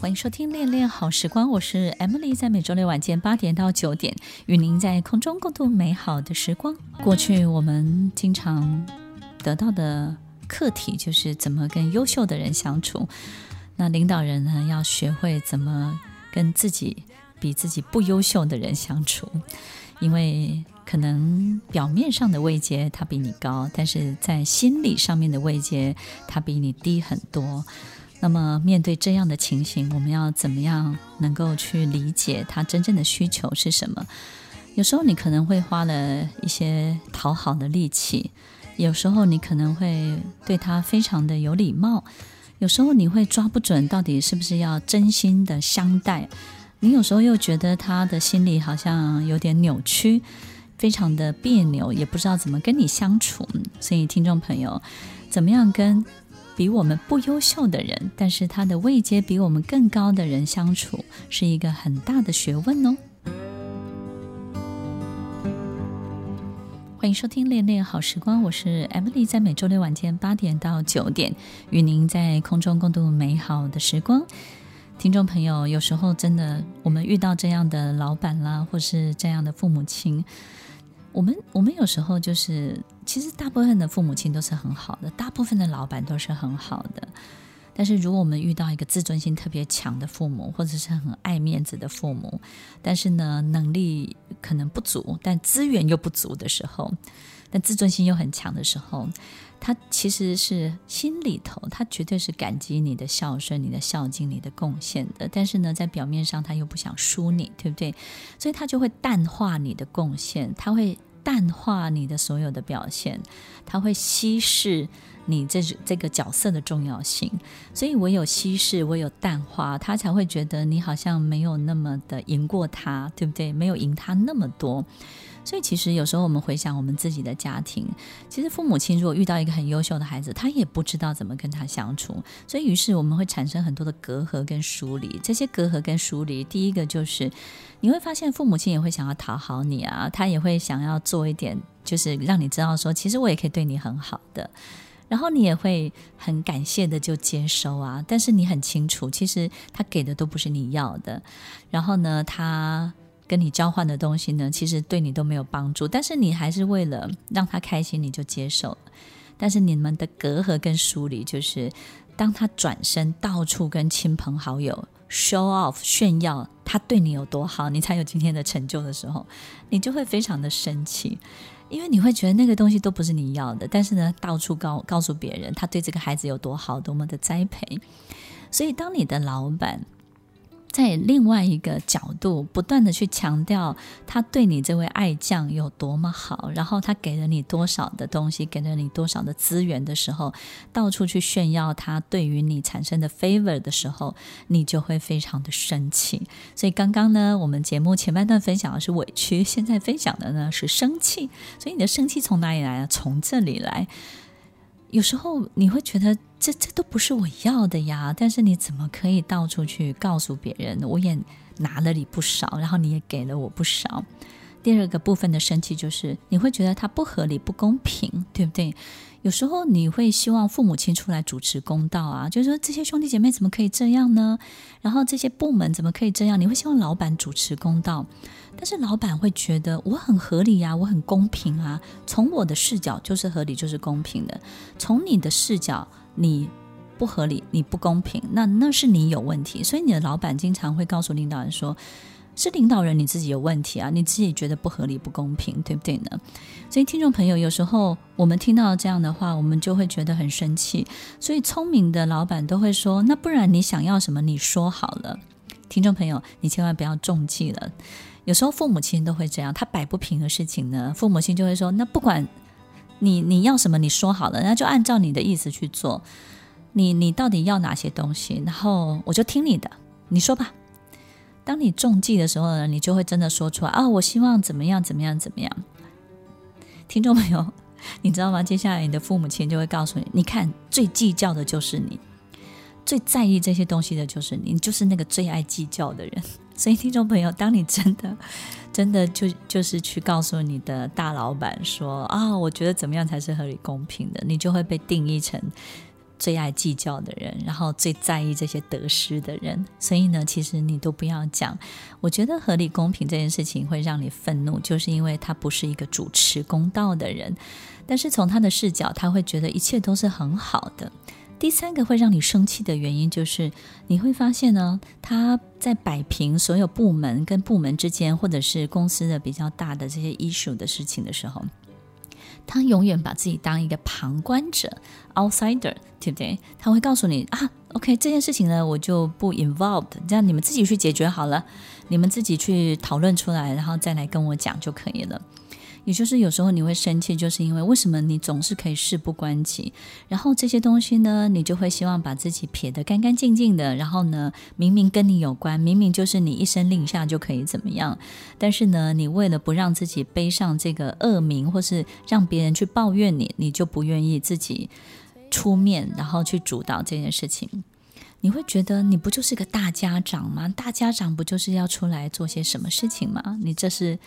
欢迎收听《恋恋好时光》，我是 Emily，在每周六晚间八点到九点，与您在空中共度美好的时光。过去我们经常得到的课题就是怎么跟优秀的人相处。那领导人呢，要学会怎么跟自己比自己不优秀的人相处，因为可能表面上的位阶他比你高，但是在心理上面的位阶他比你低很多。那么，面对这样的情形，我们要怎么样能够去理解他真正的需求是什么？有时候你可能会花了一些讨好的力气，有时候你可能会对他非常的有礼貌，有时候你会抓不准到底是不是要真心的相待，你有时候又觉得他的心里好像有点扭曲，非常的别扭，也不知道怎么跟你相处。所以，听众朋友，怎么样跟比我们不优秀的人，但是他的位阶比我们更高的人相处，是一个很大的学问哦。欢迎收听《恋恋好时光》，我是 Emily，在每周六晚间八点到九点，与您在空中共度美好的时光。听众朋友，有时候真的，我们遇到这样的老板啦，或是这样的父母亲。我们我们有时候就是，其实大部分的父母亲都是很好的，大部分的老板都是很好的。但是如果我们遇到一个自尊心特别强的父母，或者是很爱面子的父母，但是呢，能力可能不足，但资源又不足的时候，但自尊心又很强的时候，他其实是心里头，他绝对是感激你的孝顺、你的孝敬、你的贡献的。但是呢，在表面上他又不想输你，对不对？所以他就会淡化你的贡献，他会。淡化你的所有的表现，它会稀释你这这个角色的重要性，所以唯有稀释，唯有淡化，他才会觉得你好像没有那么的赢过他，对不对？没有赢他那么多。所以其实有时候我们回想我们自己的家庭，其实父母亲如果遇到一个很优秀的孩子，他也不知道怎么跟他相处，所以于是我们会产生很多的隔阂跟疏离。这些隔阂跟疏离，第一个就是你会发现父母亲也会想要讨好你啊，他也会想要做一点，就是让你知道说，其实我也可以对你很好的，然后你也会很感谢的就接收啊。但是你很清楚，其实他给的都不是你要的，然后呢，他。跟你交换的东西呢，其实对你都没有帮助，但是你还是为了让他开心，你就接受。但是你们的隔阂跟疏离，就是当他转身到处跟亲朋好友 show off 炫耀他对你有多好，你才有今天的成就的时候，你就会非常的生气，因为你会觉得那个东西都不是你要的，但是呢，到处告告诉别人他对这个孩子有多好，多么的栽培。所以当你的老板。在另外一个角度，不断的去强调他对你这位爱将有多么好，然后他给了你多少的东西，给了你多少的资源的时候，到处去炫耀他对于你产生的 favor 的时候，你就会非常的生气。所以刚刚呢，我们节目前半段分享的是委屈，现在分享的呢是生气。所以你的生气从哪里来啊？从这里来。有时候你会觉得这这都不是我要的呀，但是你怎么可以到处去告诉别人，我也拿了你不少，然后你也给了我不少。第二个部分的生气就是你会觉得它不合理、不公平，对不对？有时候你会希望父母亲出来主持公道啊，就是说这些兄弟姐妹怎么可以这样呢？然后这些部门怎么可以这样？你会希望老板主持公道。但是老板会觉得我很合理呀，我很公平啊。从我的视角就是合理，就是公平的。从你的视角，你不合理，你不公平，那那是你有问题。所以你的老板经常会告诉领导人说：“是领导人你自己有问题啊，你自己觉得不合理、不公平，对不对呢？”所以听众朋友，有时候我们听到这样的话，我们就会觉得很生气。所以聪明的老板都会说：“那不然你想要什么？你说好了。”听众朋友，你千万不要中计了。有时候父母亲都会这样，他摆不平的事情呢，父母亲就会说：“那不管你你要什么，你说好了，那就按照你的意思去做。你你到底要哪些东西？然后我就听你的，你说吧。当你中计的时候呢，你就会真的说出来啊！我希望怎么样怎么样怎么样。听众朋友，你知道吗？接下来你的父母亲就会告诉你：你看，最计较的就是你，最在意这些东西的就是你，你就是那个最爱计较的人。”所以，听众朋友，当你真的、真的就就是去告诉你的大老板说啊，我觉得怎么样才是合理公平的，你就会被定义成最爱计较的人，然后最在意这些得失的人。所以呢，其实你都不要讲。我觉得合理公平这件事情会让你愤怒，就是因为他不是一个主持公道的人。但是从他的视角，他会觉得一切都是很好的。第三个会让你生气的原因，就是你会发现呢，他在摆平所有部门跟部门之间，或者是公司的比较大的这些 issue 的事情的时候，他永远把自己当一个旁观者 （outsider），对不对？他会告诉你啊，OK，这件事情呢，我就不 involved，这样你们自己去解决好了，你们自己去讨论出来，然后再来跟我讲就可以了。也就是有时候你会生气，就是因为为什么你总是可以事不关己，然后这些东西呢，你就会希望把自己撇得干干净净的，然后呢，明明跟你有关，明明就是你一声令下就可以怎么样，但是呢，你为了不让自己背上这个恶名，或是让别人去抱怨你，你就不愿意自己出面，然后去主导这件事情。你会觉得你不就是个大家长吗？大家长不就是要出来做些什么事情吗？你这是。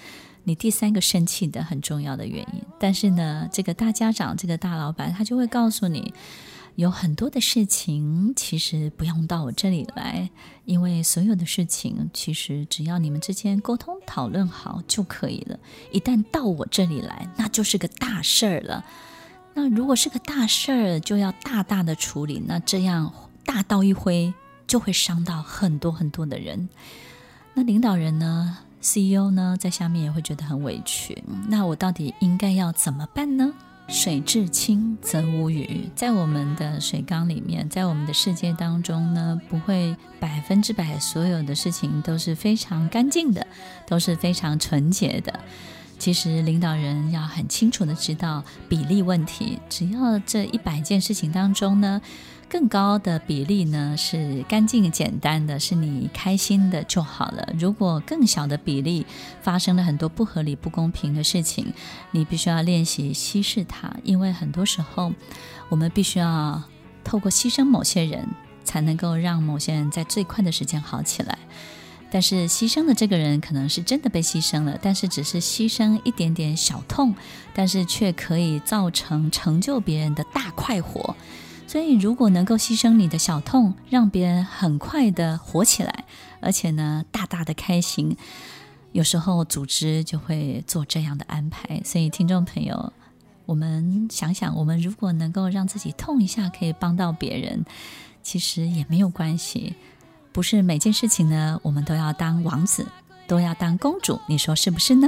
你第三个生气的很重要的原因，但是呢，这个大家长，这个大老板，他就会告诉你，有很多的事情其实不用到我这里来，因为所有的事情其实只要你们之间沟通讨论好就可以了。一旦到我这里来，那就是个大事儿了。那如果是个大事儿，就要大大的处理，那这样大刀一挥就会伤到很多很多的人。那领导人呢？CEO 呢，在下面也会觉得很委屈。那我到底应该要怎么办呢？水至清则无鱼，在我们的水缸里面，在我们的世界当中呢，不会百分之百所有的事情都是非常干净的，都是非常纯洁的。其实领导人要很清楚的知道比例问题，只要这一百件事情当中呢。更高的比例呢，是干净简单的，是你开心的就好了。如果更小的比例发生了很多不合理、不公平的事情，你必须要练习稀释它，因为很多时候我们必须要透过牺牲某些人，才能够让某些人在最快的时间好起来。但是牺牲的这个人可能是真的被牺牲了，但是只是牺牲一点点小痛，但是却可以造成成就别人的大快活。所以，如果能够牺牲你的小痛，让别人很快的活起来，而且呢，大大的开心，有时候组织就会做这样的安排。所以，听众朋友，我们想想，我们如果能够让自己痛一下，可以帮到别人，其实也没有关系。不是每件事情呢，我们都要当王子，都要当公主，你说是不是呢？